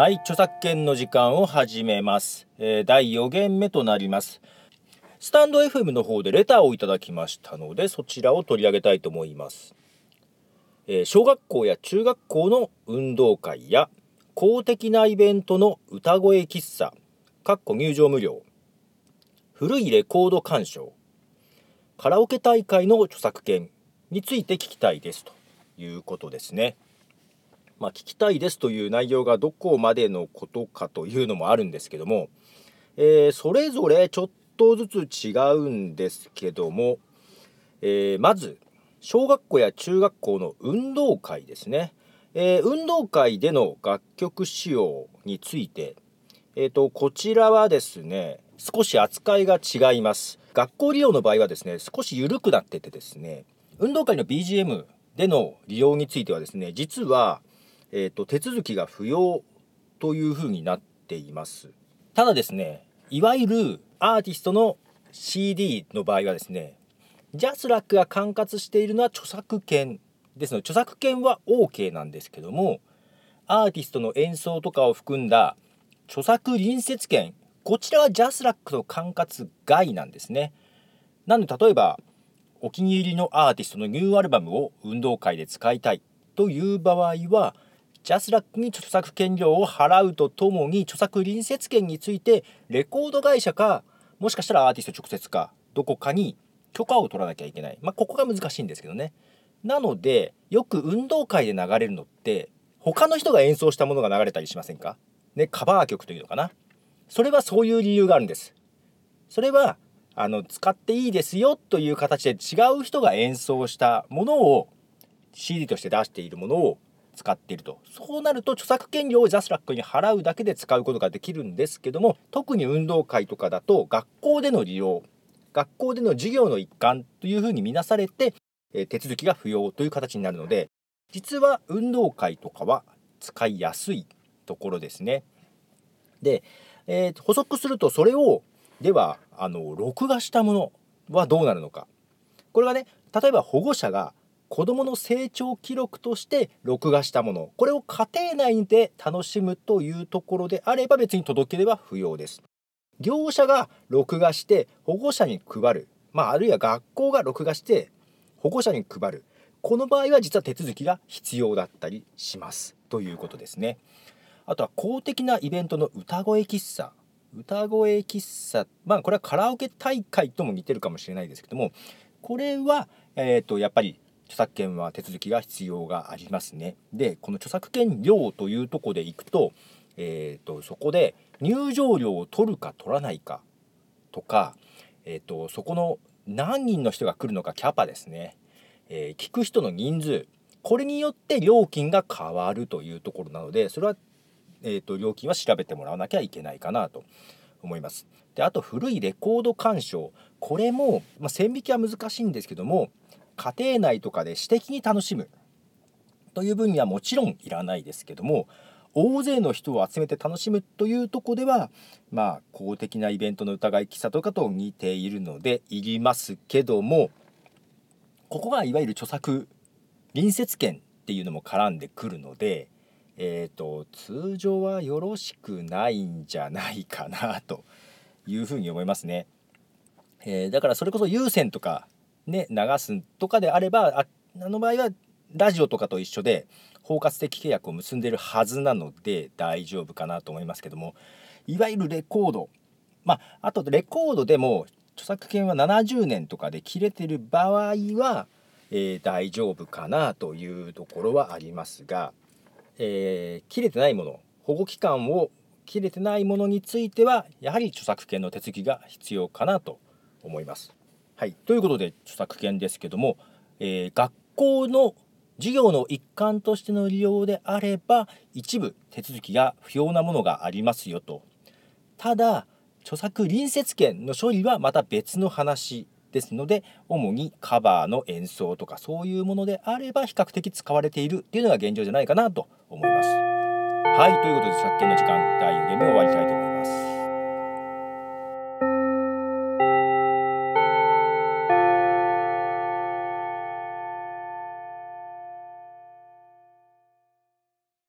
はい著作権の時間を始めます、えー、第4限目となります。スタンド FM の方でレターをいただきましたのでそちらを取り上げたいと思います、えー、小学校や中学校の運動会や公的なイベントの歌声喫茶かっこ入場無料。古いレコード鑑賞。カラオケ大会の著作権について聞きたいです。ということですね。まあ、聞きたいですという内容がどこまでのことかというのもあるんですけども、えー、それぞれちょっとずつ違うんですけども、えー、まず小学校や中学校の運動会ですね、えー、運動会での楽曲使用について、えーとこちらはですね少し扱いが違います。学校利用の場合はですね少し緩くなっててですね運動会の BGM での利用についてはですね実は、えーと、手続きが不要というふうになっていますただですねいわゆるアーティストの CD の場合はですねジャスラックが管轄しているのは著作権ですので著作権は OK なんですけどもアーティストの演奏とかを含んだ著作隣接権こちらはジャスラックの管轄外なんですね。なので例えばお気に入りのアーティストのニューアルバムを運動会で使いたいという場合はジャスラックに著作権料を払うとともに著作隣接権についてレコード会社かもしかしたらアーティスト直接かどこかに許可を取らなきゃいけない。まあ、ここが難しいんですけどね。なのでよく運動会で流れるのって他の人が演奏したものが流れたりしませんか？ね、カバー曲というのかな。それはそういう理由があるんです。それはあの使っていいですよという形で違う人が演奏したものを CD として出しているものを使っているとそうなると著作権料をジャスラックに払うだけで使うことができるんですけども特に運動会とかだと学校での利用学校での授業の一環というふうに見なされて、手続きが不要という形になるので実は運動会とかは使いやすいところですね。でえー、補足するとそれをではあの録画したものはどうなるのかこれがね例えば保護者が子どもの成長記録として録画したもの。これを家庭内で楽しむというところであれば別に届ければ不要です。業者が録画して保護者に配る、まあ、あるいは学校が録画して保護者に配る。この場合は実は手続きが必要だったりします。ということですね。あとは公的なイベントの歌声喫茶。歌声喫茶。まあこれはカラオケ大会とも似てるかもしれないですけども。これは、えーと、やっぱり著作権は手続きが必要がありますね。でこの著作権料というとこでいくと,、えーと、そこで入場料を取るか取らないかとか、えーと、そこの何人の人が来るのかキャパですね、えー、聞く人の人数これによって料金が変わるというところなのでそれはえーと、料金は調べてもらわなきゃいけないかなと思います。であと古いレコード鑑賞これも、まあ、線引きは難しいんですけども家庭内とかで私的に楽しむという分にはもちろんいらないですけども大勢の人を集めて楽しむというとこではまあ公的なイベントの疑い喫茶とかと似ているのでいりますけどもここがいわゆる著作隣接権っていうのも絡んでくるのでえーと、通常はよろしくないんじゃないかなというふうに思いますね。えー、だからそれこそ有線とかね流すとかであればああの場合はラジオとかと一緒で包括的契約を結んでるはずなので大丈夫かなと思いますけどもいわゆるレコードまああとレコードでも著作権は70年とかで切れてる場合は、えー、大丈夫かなというところはありますがえー、切れてないもの保護期間を切れてないものについてはやはり著作権の手続きが必要かなと思います。はい、ということで著作権ですけども、えー、学校の授業の一環としての利用であれば一部手続きが不要なものがありますよと。ただ著作隣接権の処理はまた別の話ですので主にカバーの演奏とかそういうものであれば比較的使われているっていうのが現状じゃないかなと思います。はいということで著作権の時間第4限目終わりたいと思います。